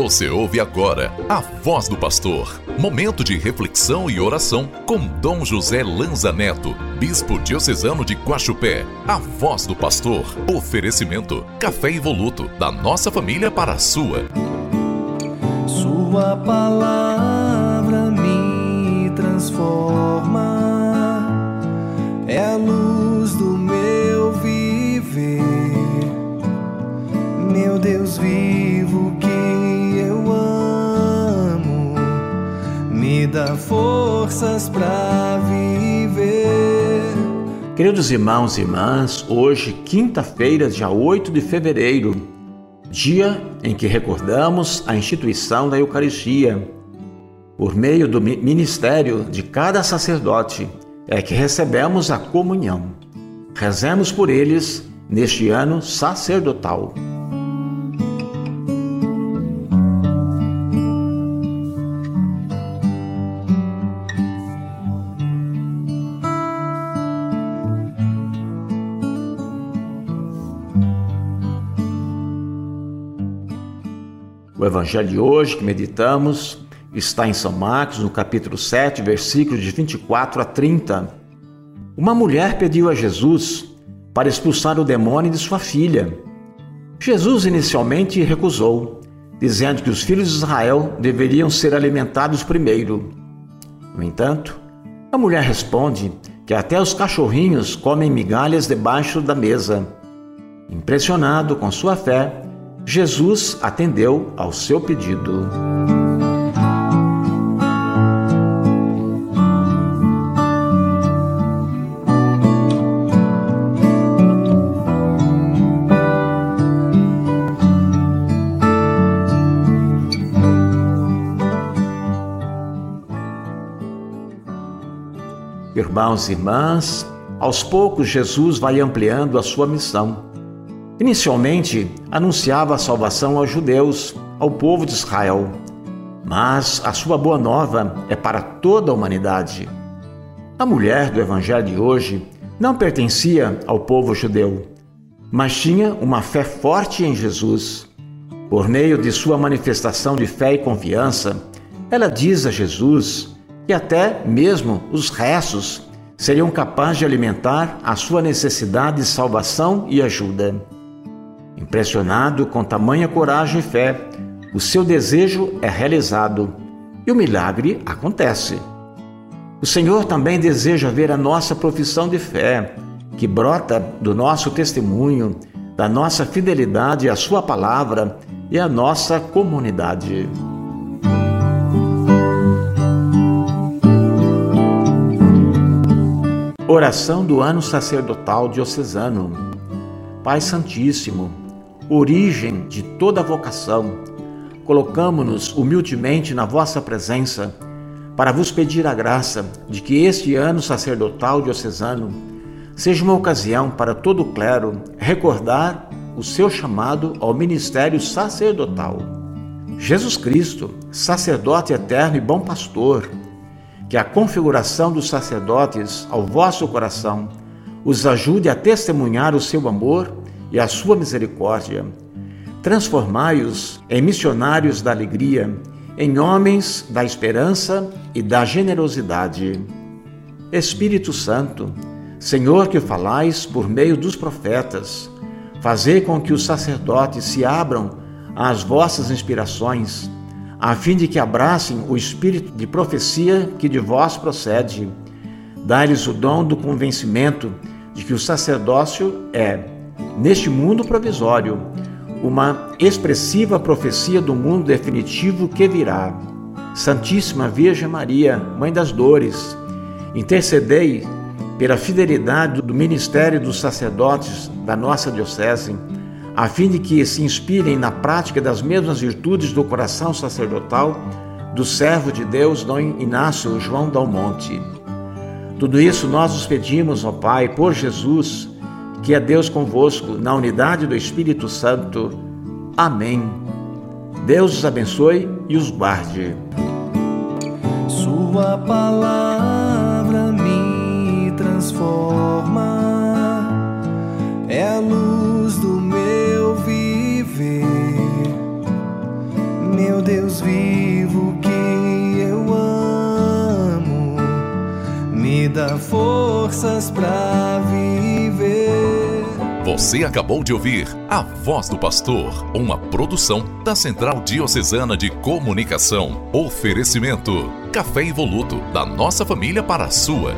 Você ouve agora a voz do pastor. Momento de reflexão e oração com Dom José Lanza Neto, bispo diocesano de Guaxupé. A voz do pastor. Oferecimento: café evoluto da nossa família para a sua. Sua palavra me transforma. É a luz do meu viver. Meu Deus vivo forças para viver. Queridos irmãos e irmãs, hoje, quinta-feira, dia 8 de fevereiro, dia em que recordamos a instituição da Eucaristia. Por meio do ministério de cada sacerdote é que recebemos a comunhão. Rezemos por eles neste ano sacerdotal. O evangelho de hoje que meditamos está em São Marcos, no capítulo 7, versículos de 24 a 30. Uma mulher pediu a Jesus para expulsar o demônio de sua filha. Jesus inicialmente recusou, dizendo que os filhos de Israel deveriam ser alimentados primeiro. No entanto, a mulher responde que até os cachorrinhos comem migalhas debaixo da mesa. Impressionado com sua fé, Jesus atendeu ao seu pedido. Irmãos e irmãs, aos poucos Jesus vai ampliando a sua missão Inicialmente, anunciava a salvação aos judeus, ao povo de Israel, mas a sua boa nova é para toda a humanidade. A mulher do evangelho de hoje não pertencia ao povo judeu, mas tinha uma fé forte em Jesus. Por meio de sua manifestação de fé e confiança, ela diz a Jesus que até mesmo os restos seriam capazes de alimentar a sua necessidade de salvação e ajuda. Impressionado com tamanha coragem e fé, o seu desejo é realizado e o milagre acontece. O Senhor também deseja ver a nossa profissão de fé, que brota do nosso testemunho, da nossa fidelidade à Sua palavra e à nossa comunidade. Oração do Ano Sacerdotal Diocesano. Pai Santíssimo, origem de toda vocação, colocamo-nos humildemente na vossa presença para vos pedir a graça de que este ano sacerdotal diocesano seja uma ocasião para todo o clero recordar o seu chamado ao ministério sacerdotal. Jesus Cristo, sacerdote eterno e bom pastor, que a configuração dos sacerdotes ao vosso coração os ajude a testemunhar o seu amor e a sua misericórdia. Transformai-os em missionários da alegria, em homens da esperança e da generosidade. Espírito Santo, Senhor que falais por meio dos profetas, fazei com que os sacerdotes se abram às vossas inspirações, a fim de que abracem o espírito de profecia que de vós procede. Dai-lhes o dom do convencimento de que o sacerdócio é neste mundo provisório, uma expressiva profecia do mundo definitivo que virá. Santíssima Virgem Maria, Mãe das Dores, intercedei pela fidelidade do ministério dos sacerdotes da nossa Diocese, a fim de que se inspirem na prática das mesmas virtudes do coração sacerdotal do servo de Deus, Dom Inácio João Dalmonte. Tudo isso nós os pedimos, ó Pai, por Jesus que é Deus convosco, na unidade do Espírito Santo. Amém. Deus os abençoe e os guarde. Sua palavra me transforma, dá forças para viver. Você acabou de ouvir A Voz do Pastor, uma produção da Central Diocesana de Comunicação. Oferecimento: Café Evoluto, da nossa família para a sua.